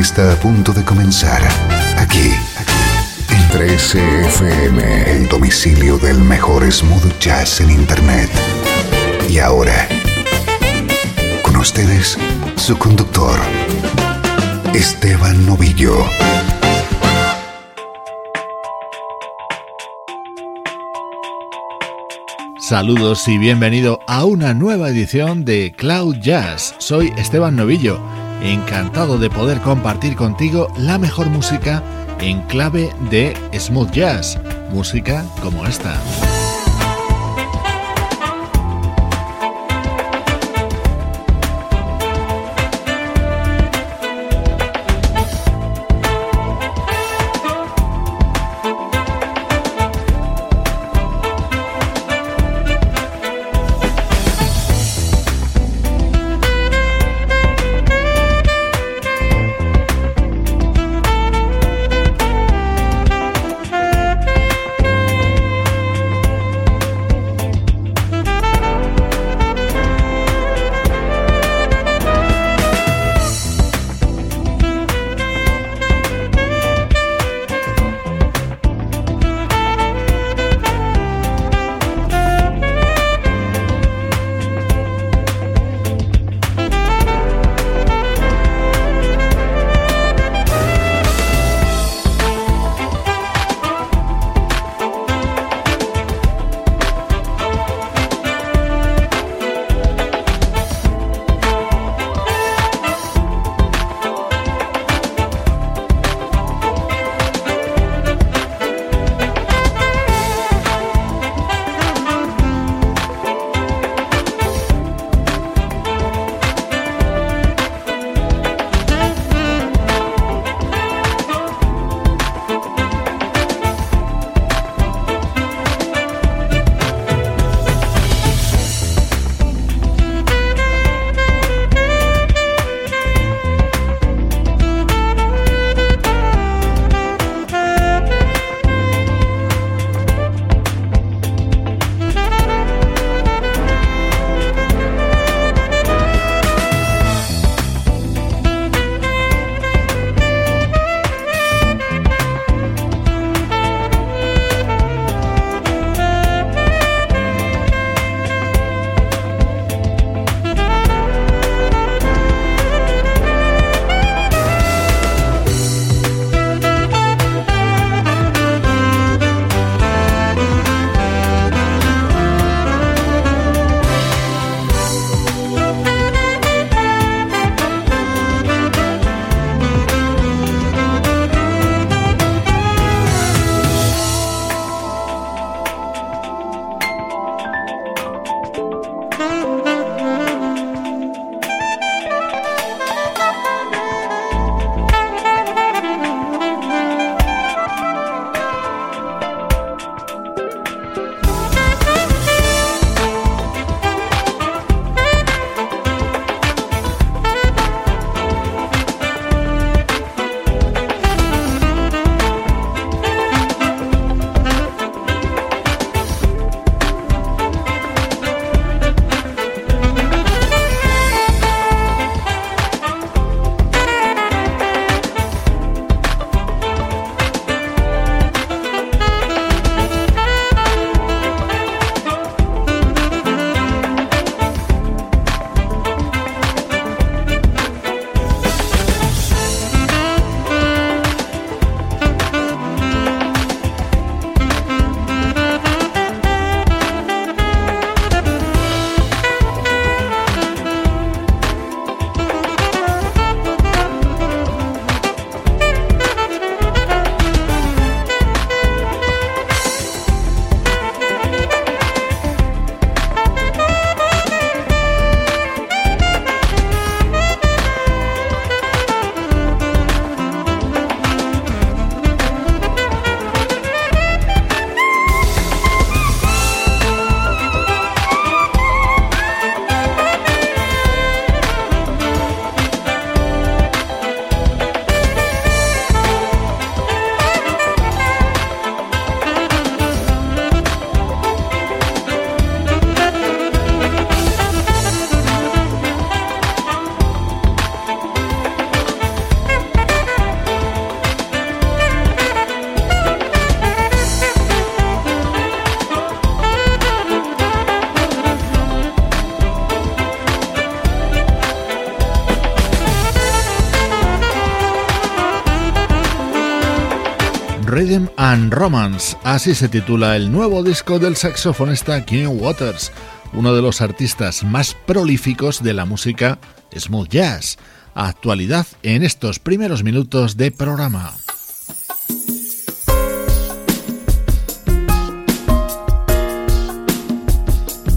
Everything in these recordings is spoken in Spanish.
Está a punto de comenzar aquí en 13FM, el domicilio del mejor smooth jazz en Internet. Y ahora, con ustedes, su conductor, Esteban Novillo. Saludos y bienvenido a una nueva edición de Cloud Jazz. Soy Esteban Novillo, encantado de poder compartir contigo la mejor música en clave de smooth jazz, música como esta. And Romance, así se titula el nuevo disco del saxofonista King Waters, uno de los artistas más prolíficos de la música smooth jazz. Actualidad en estos primeros minutos de programa.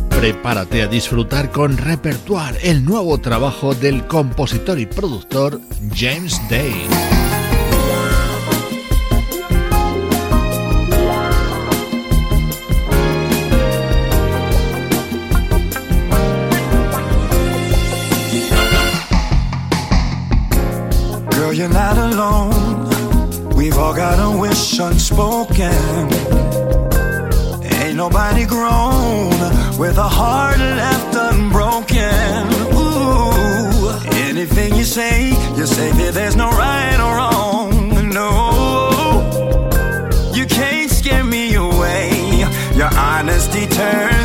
Prepárate a disfrutar con Repertoire, el nuevo trabajo del compositor y productor James Day. You're not alone. We've all got a wish unspoken. Ain't nobody grown with a heart left unbroken. Ooh, anything you say, you say that there's no right or wrong. No, you can't scare me away. Your honesty turns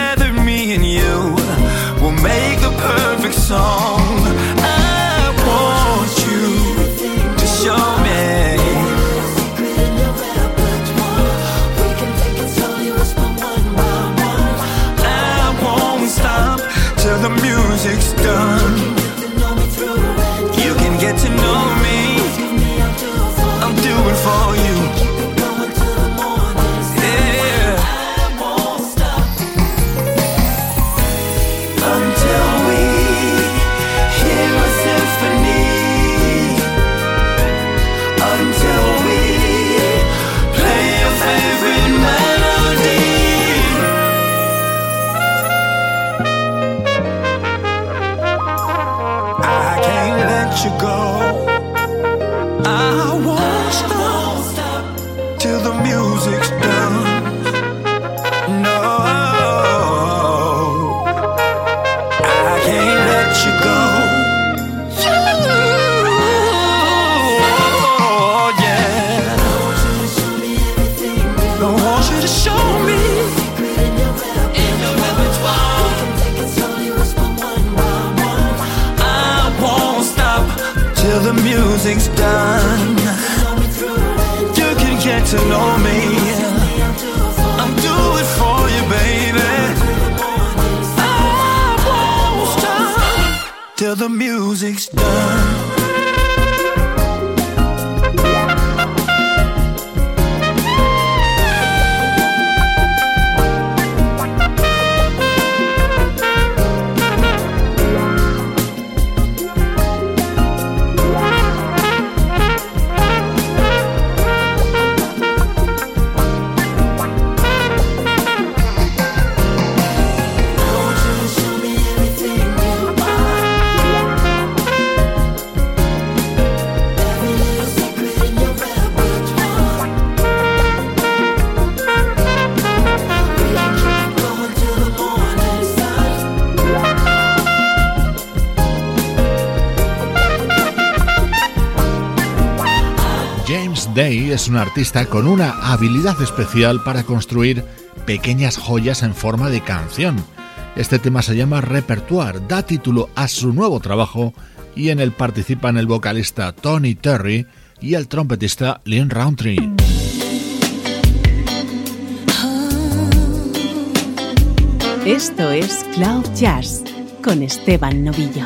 song. Music's done. Es un artista con una habilidad especial para construir pequeñas joyas en forma de canción. Este tema se llama Repertoire, da título a su nuevo trabajo y en él participan el vocalista Tony Terry y el trompetista Lynn Roundtree. Esto es Cloud Jazz con Esteban Novillo.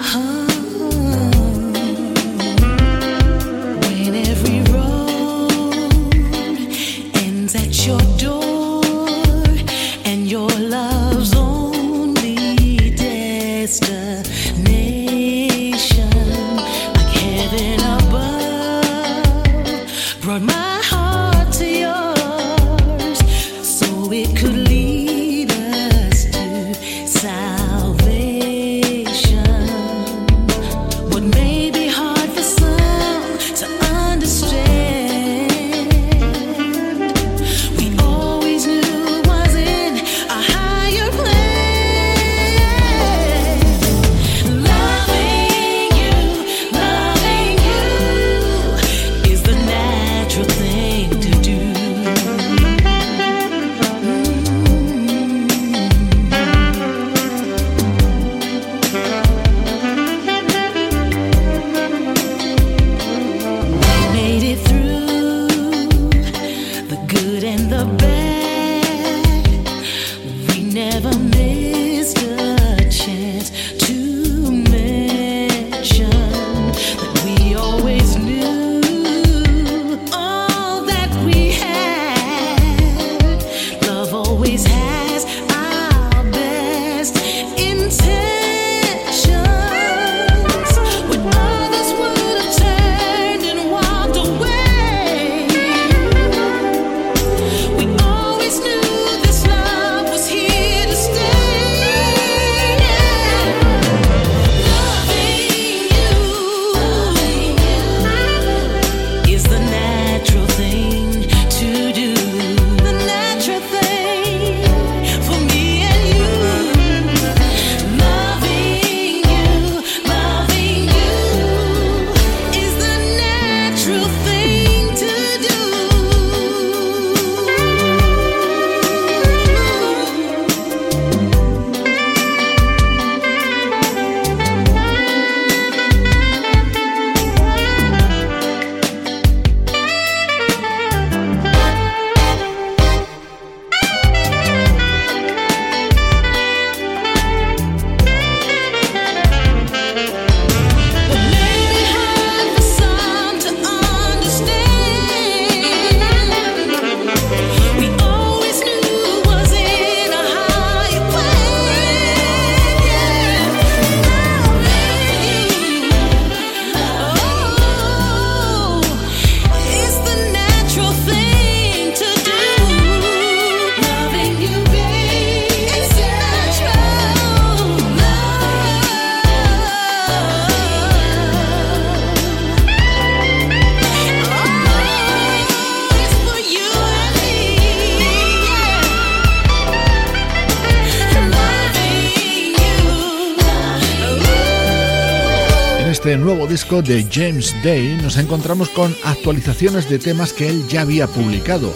De James Day nos encontramos con actualizaciones de temas que él ya había publicado.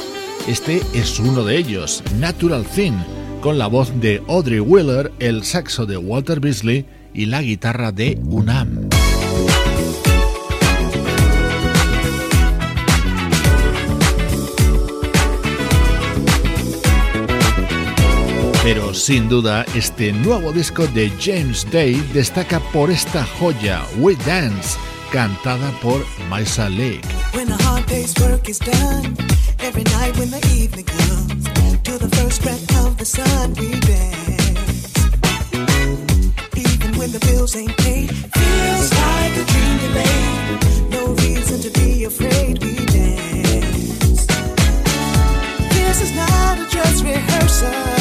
Este es uno de ellos, Natural Thing, con la voz de Audrey Wheeler, el saxo de Walter Beasley y la guitarra de Unam. Pero sin duda, este nuevo disco de James Day destaca por esta joya, We Dance, cantada por Maisa Lake. When the hard day's work is done, every night when the evening comes, to the first breath of the sun, we dance. Even when the bills ain't paid, feels like a dream delayed. No reason to be afraid, we dance. This is not a dress rehearsal.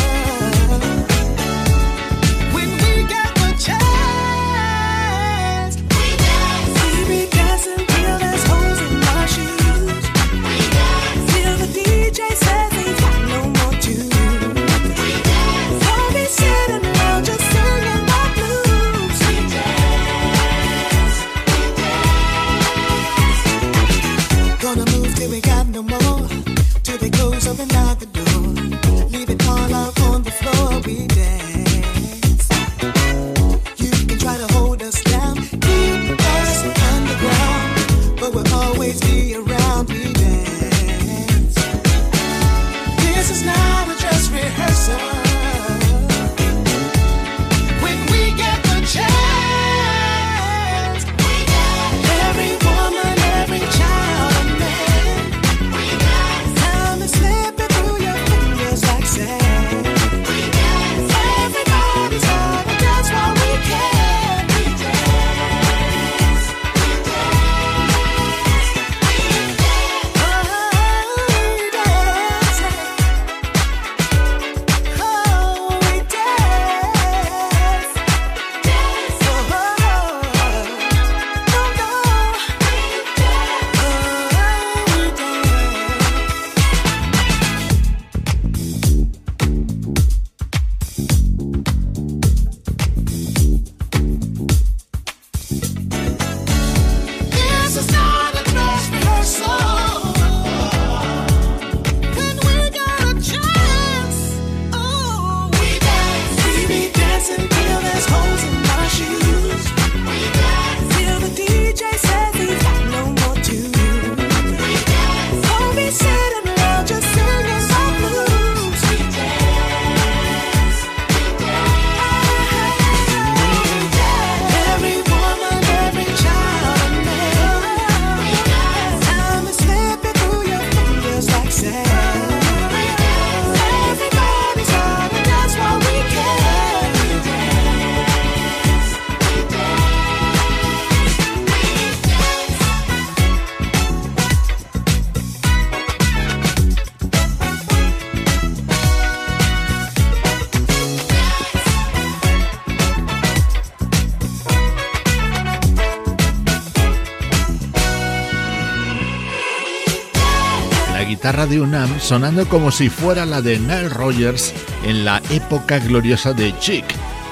De UNAM sonando como si fuera la de Nile Rogers en la época gloriosa de Chic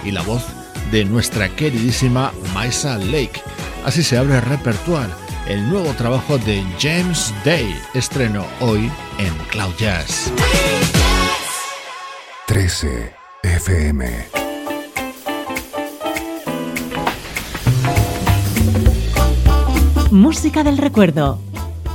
y la voz de nuestra queridísima Maisa Lake. Así se abre el repertoire, el nuevo trabajo de James Day, estreno hoy en Cloud Jazz. 13 FM Música del recuerdo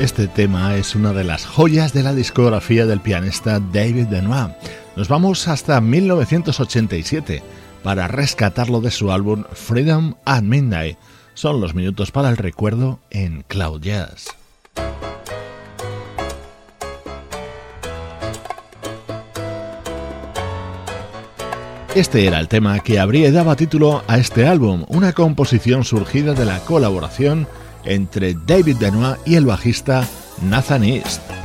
Este tema es una de las joyas de la discografía del pianista David Benoit. Nos vamos hasta 1987 para rescatarlo de su álbum Freedom at Midnight. Son los minutos para el recuerdo en Cloud Jazz. Este era el tema que habría daba título a este álbum, una composición surgida de la colaboración entre David Benoit y el bajista Nathan East.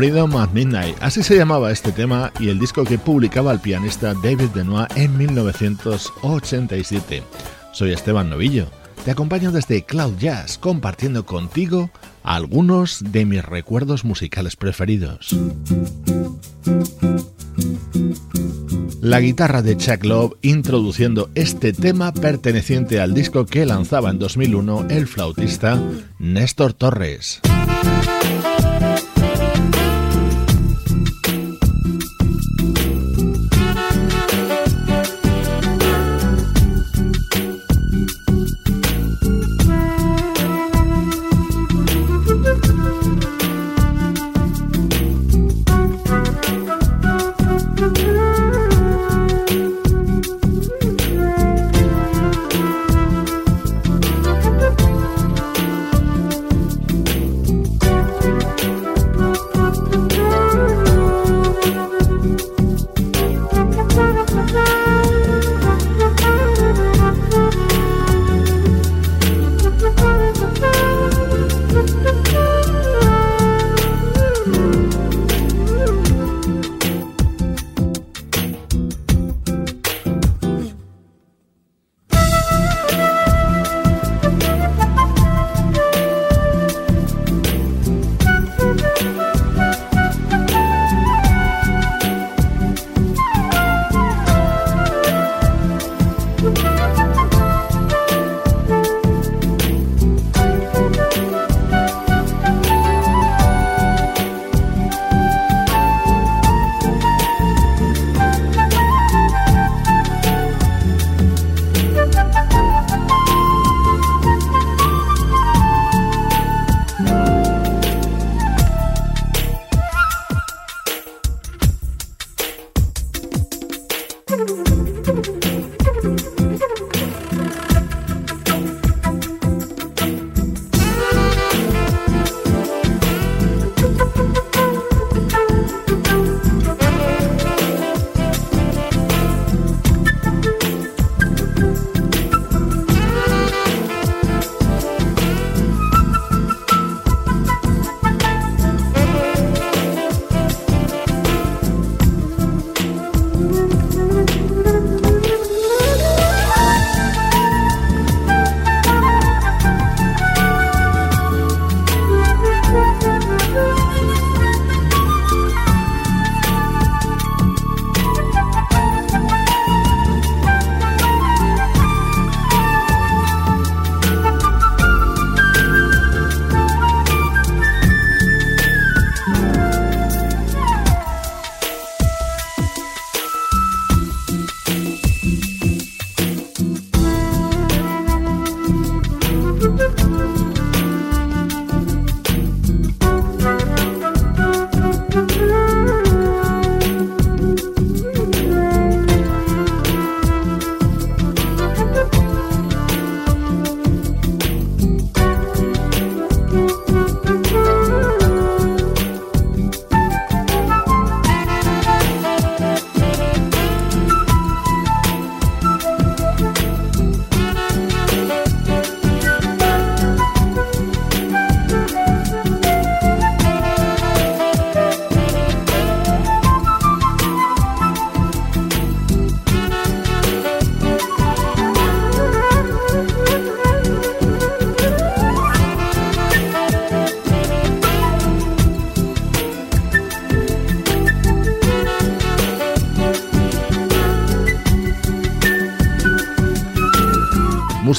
Freedom at Midnight, así se llamaba este tema y el disco que publicaba el pianista David Benoit en 1987. Soy Esteban Novillo, te acompaño desde Cloud Jazz compartiendo contigo algunos de mis recuerdos musicales preferidos. La guitarra de Chuck Love introduciendo este tema perteneciente al disco que lanzaba en 2001 el flautista Néstor Torres.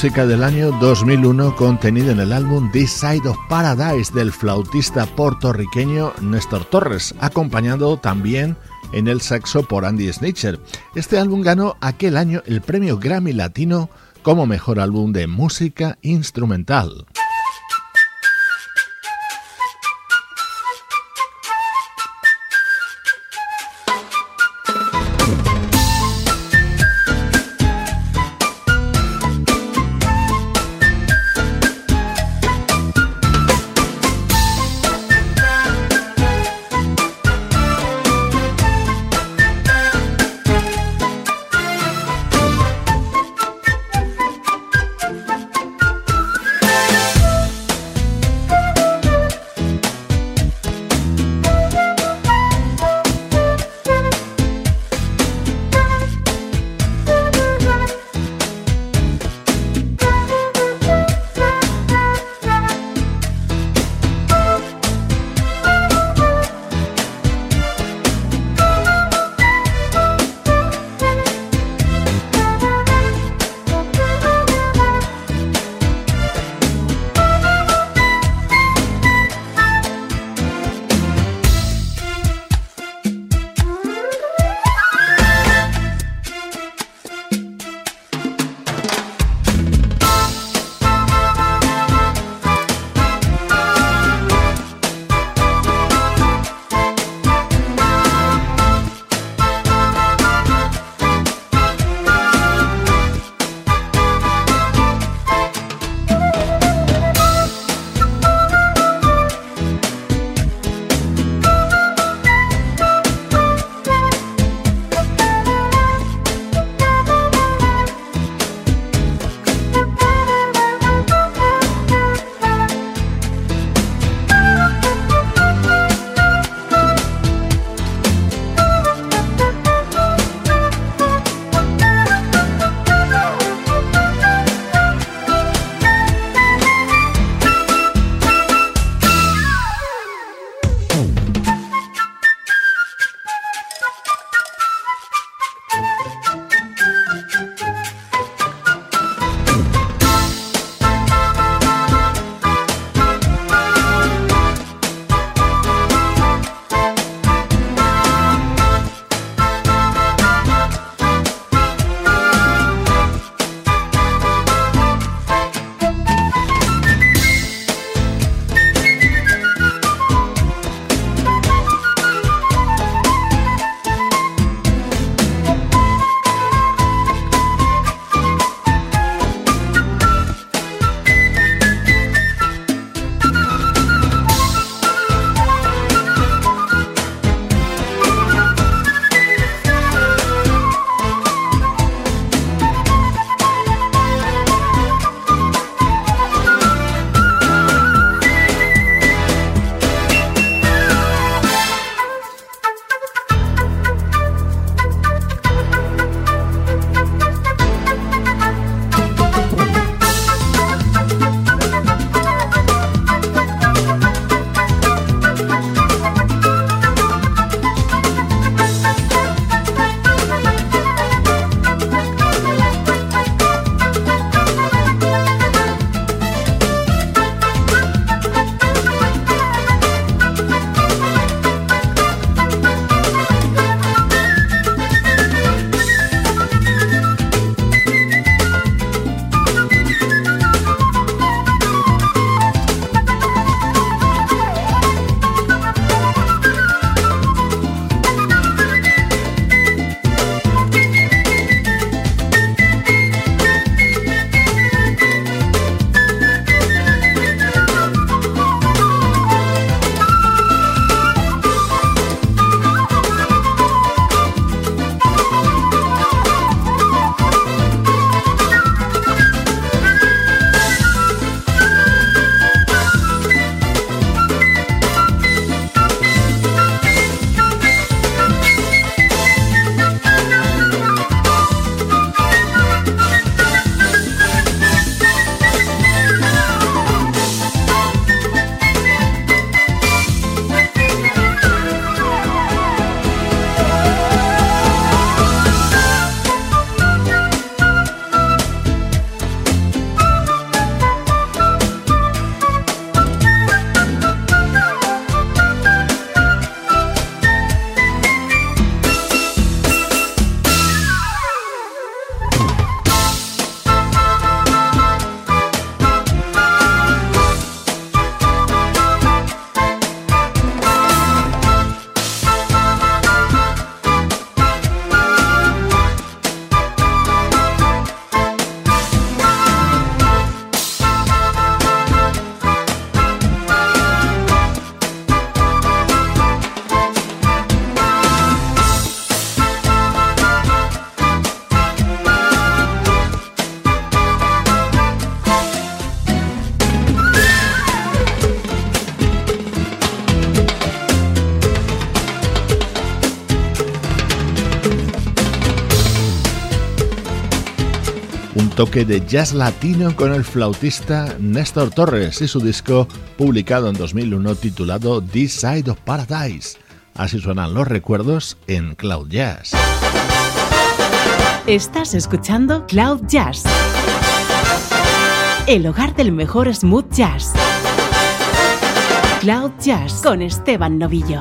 Música del año 2001 contenida en el álbum This Side of Paradise del flautista puertorriqueño Néstor Torres, acompañado también en el saxo por Andy Snitcher. Este álbum ganó aquel año el premio Grammy Latino como mejor álbum de música instrumental. Toque de jazz latino con el flautista Néstor Torres y su disco publicado en 2001 titulado This Side of Paradise. Así suenan los recuerdos en Cloud Jazz. Estás escuchando Cloud Jazz, el hogar del mejor smooth jazz. Cloud Jazz con Esteban Novillo.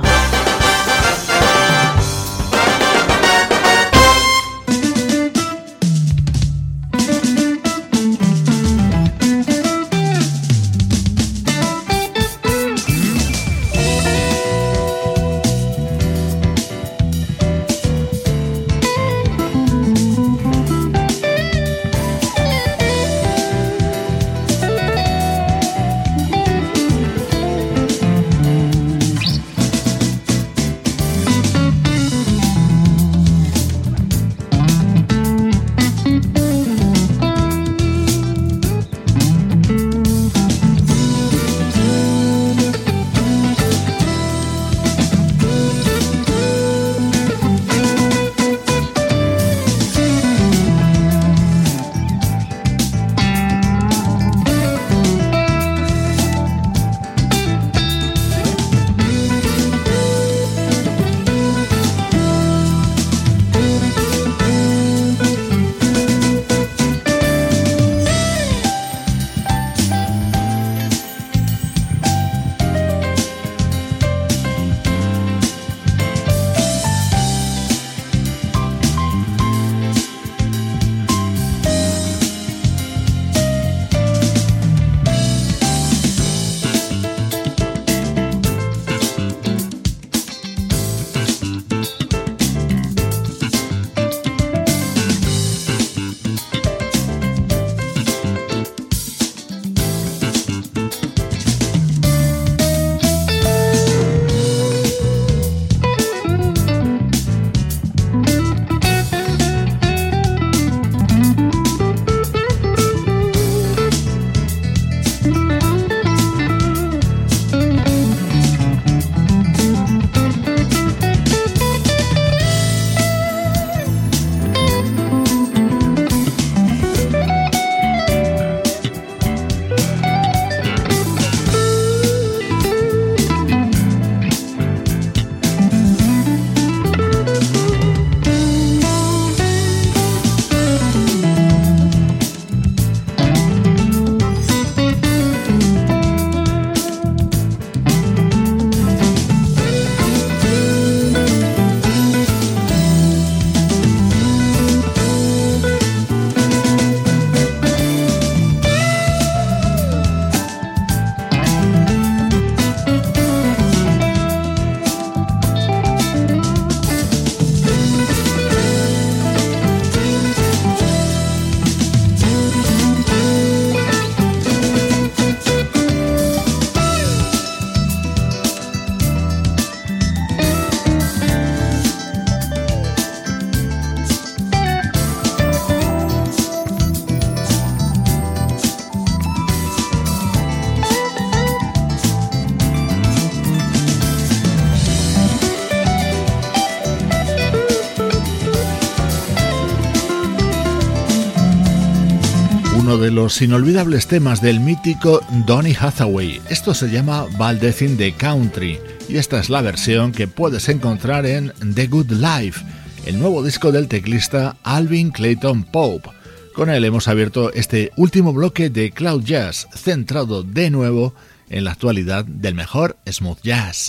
Los inolvidables temas del mítico Donny Hathaway. Esto se llama Valdez in the Country y esta es la versión que puedes encontrar en The Good Life, el nuevo disco del teclista Alvin Clayton Pope. Con él hemos abierto este último bloque de Cloud Jazz, centrado de nuevo en la actualidad del mejor smooth jazz.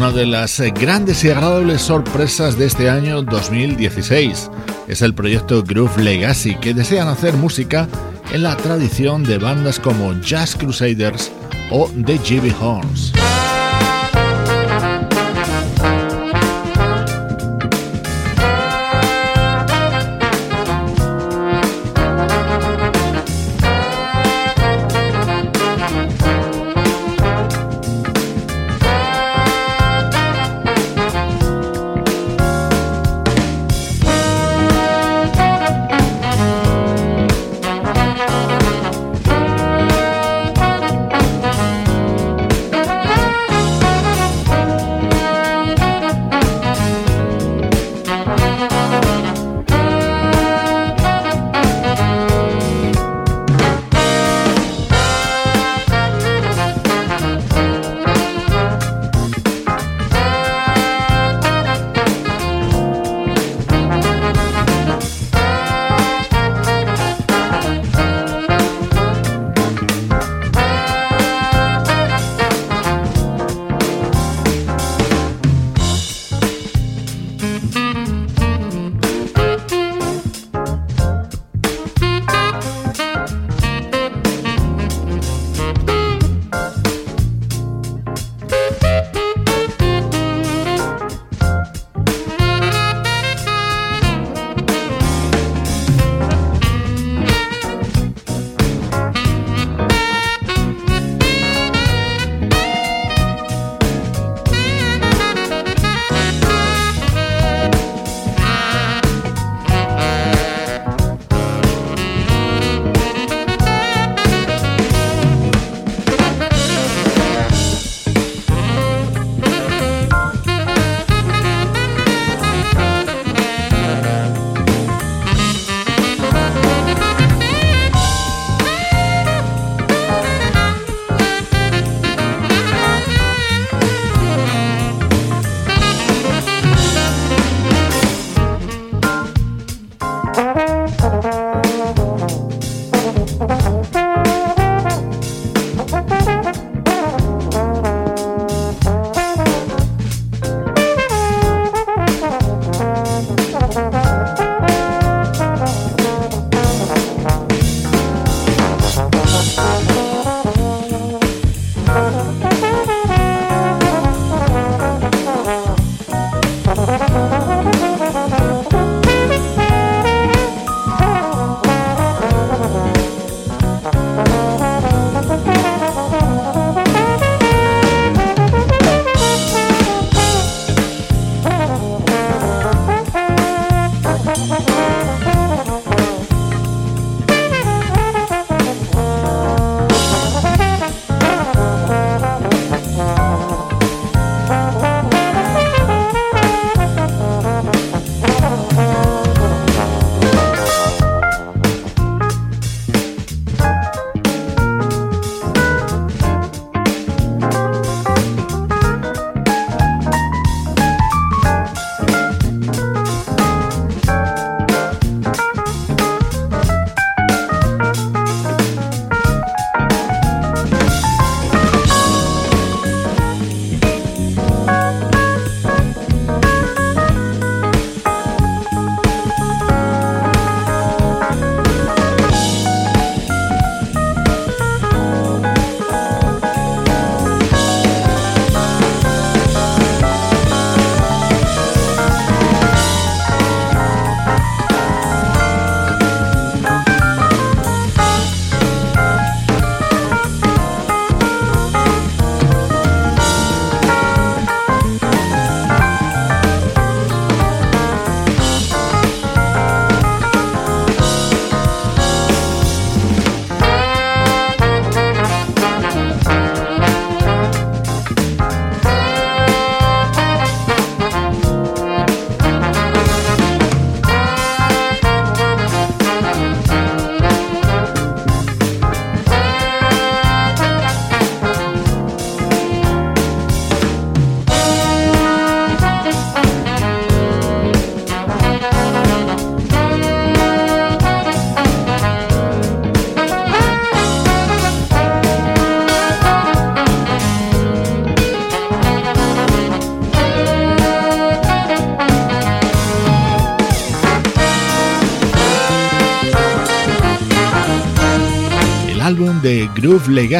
Una de las eh, grandes y agradables sorpresas de este año 2016 es el proyecto Groove Legacy, que desean hacer música en la tradición de bandas como Jazz Crusaders o The GB Horns.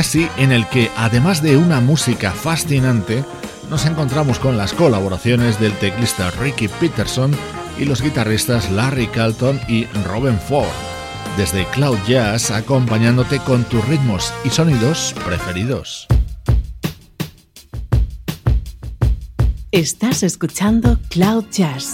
Legacy en el que, además de una música fascinante, nos encontramos con las colaboraciones del teclista Ricky Peterson y los guitarristas Larry Carlton y Robin Ford, desde Cloud Jazz acompañándote con tus ritmos y sonidos preferidos. Estás escuchando Cloud Jazz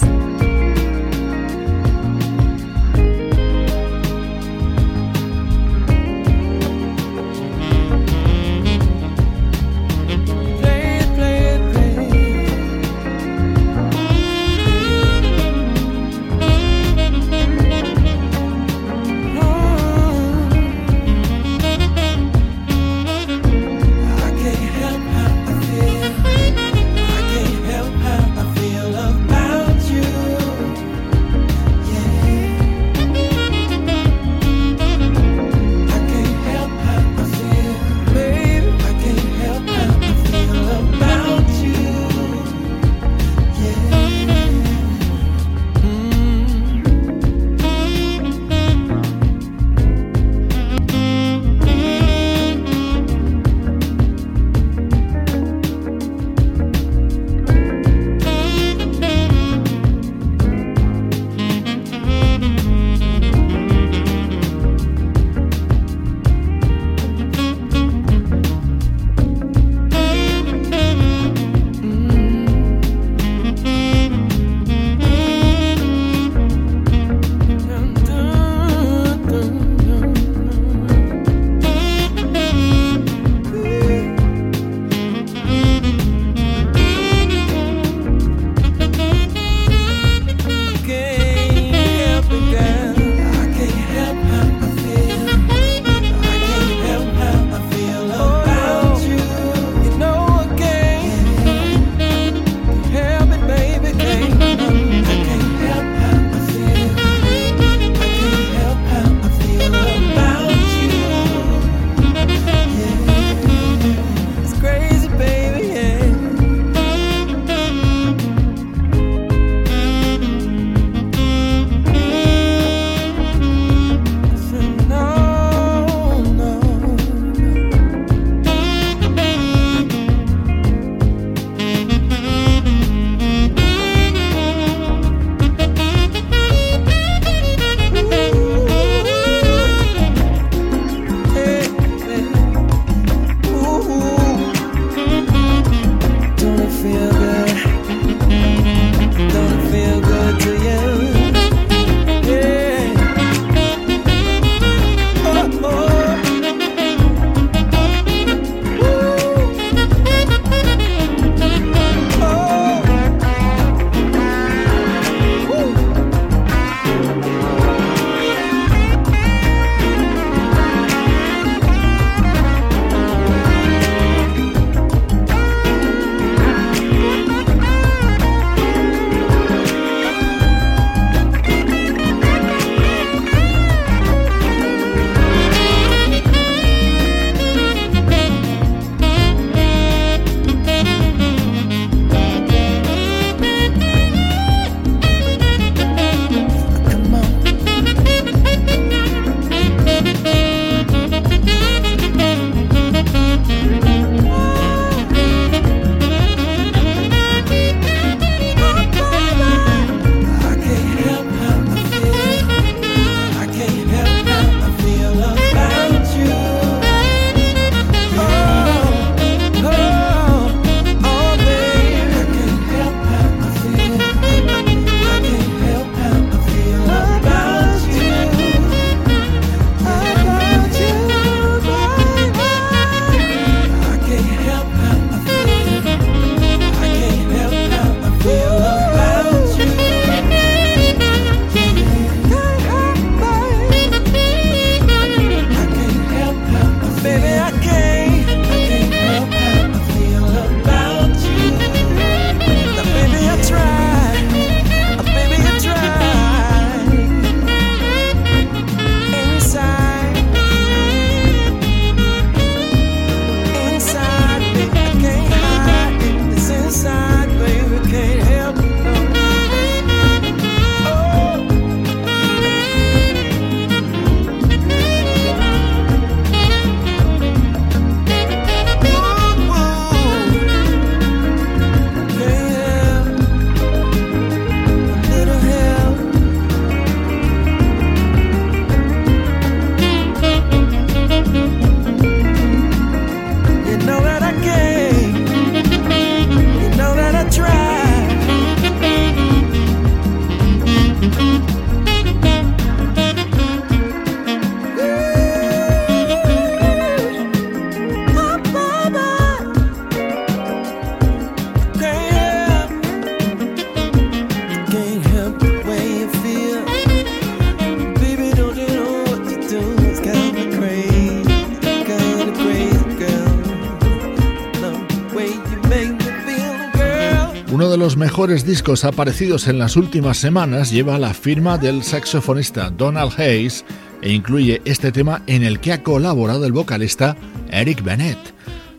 mejores discos aparecidos en las últimas semanas lleva la firma del saxofonista Donald Hayes e incluye este tema en el que ha colaborado el vocalista Eric Bennett.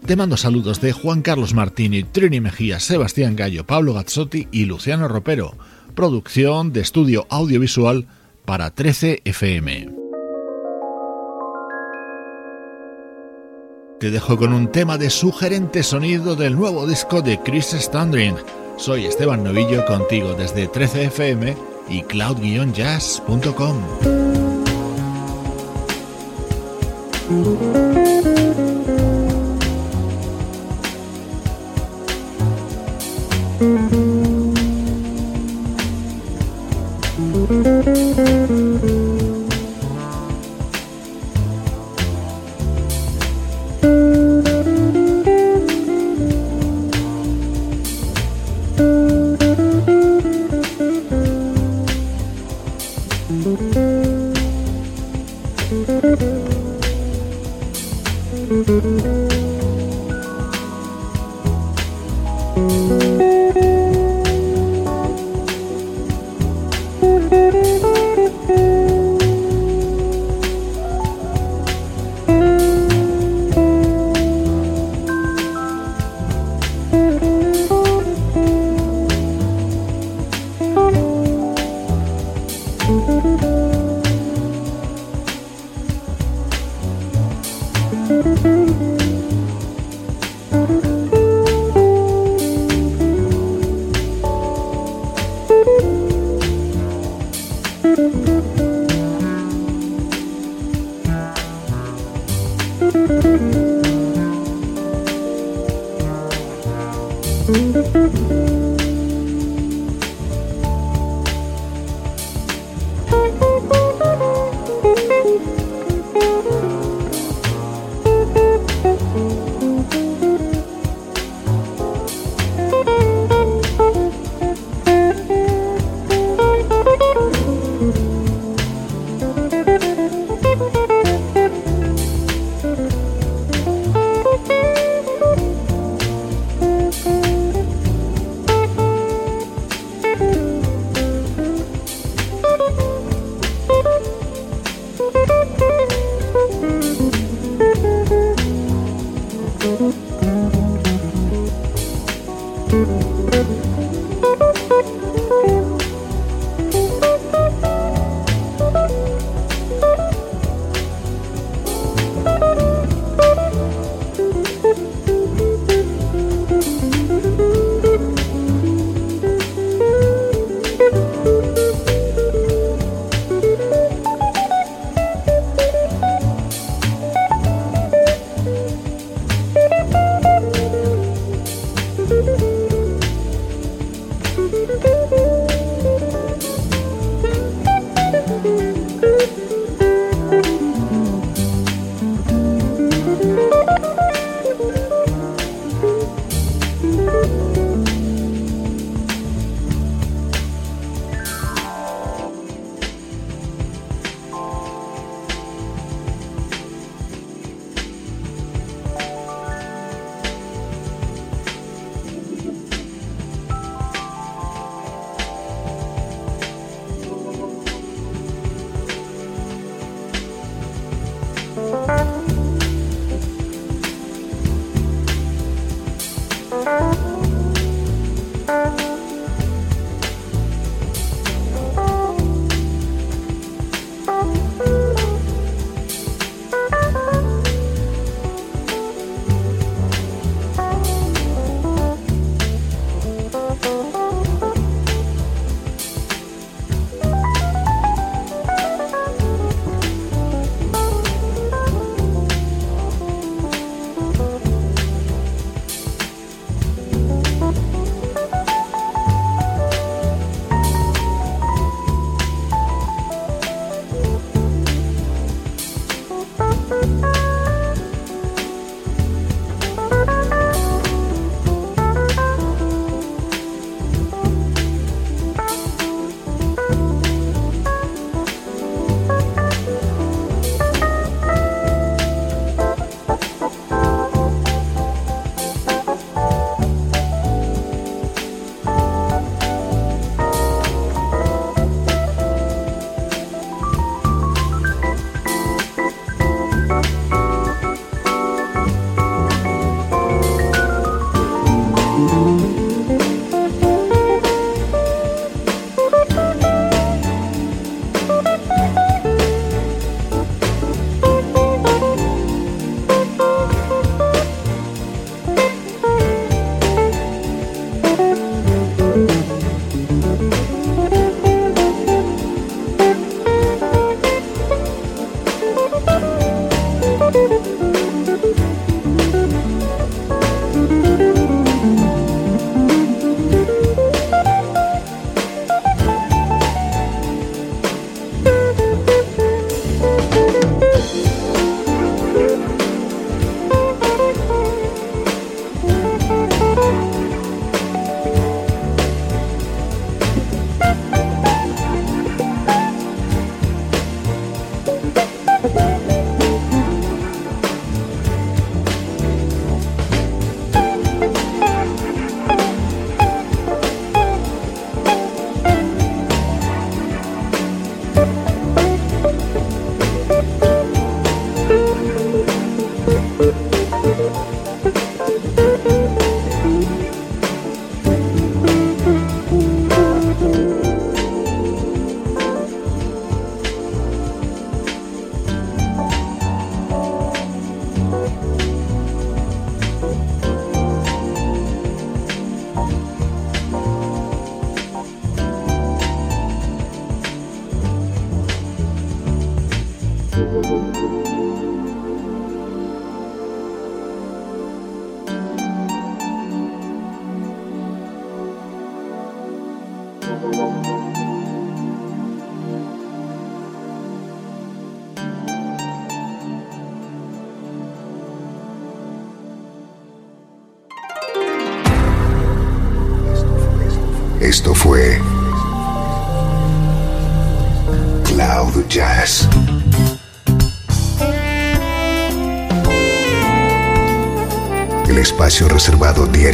Te mando saludos de Juan Carlos Martini, Trini Mejía, Sebastián Gallo, Pablo Gazzotti y Luciano Ropero. Producción de estudio audiovisual para 13 FM. Te dejo con un tema de sugerente sonido del nuevo disco de Chris Standring. Soy Esteban Novillo contigo desde 13fm y cloud-jazz.com.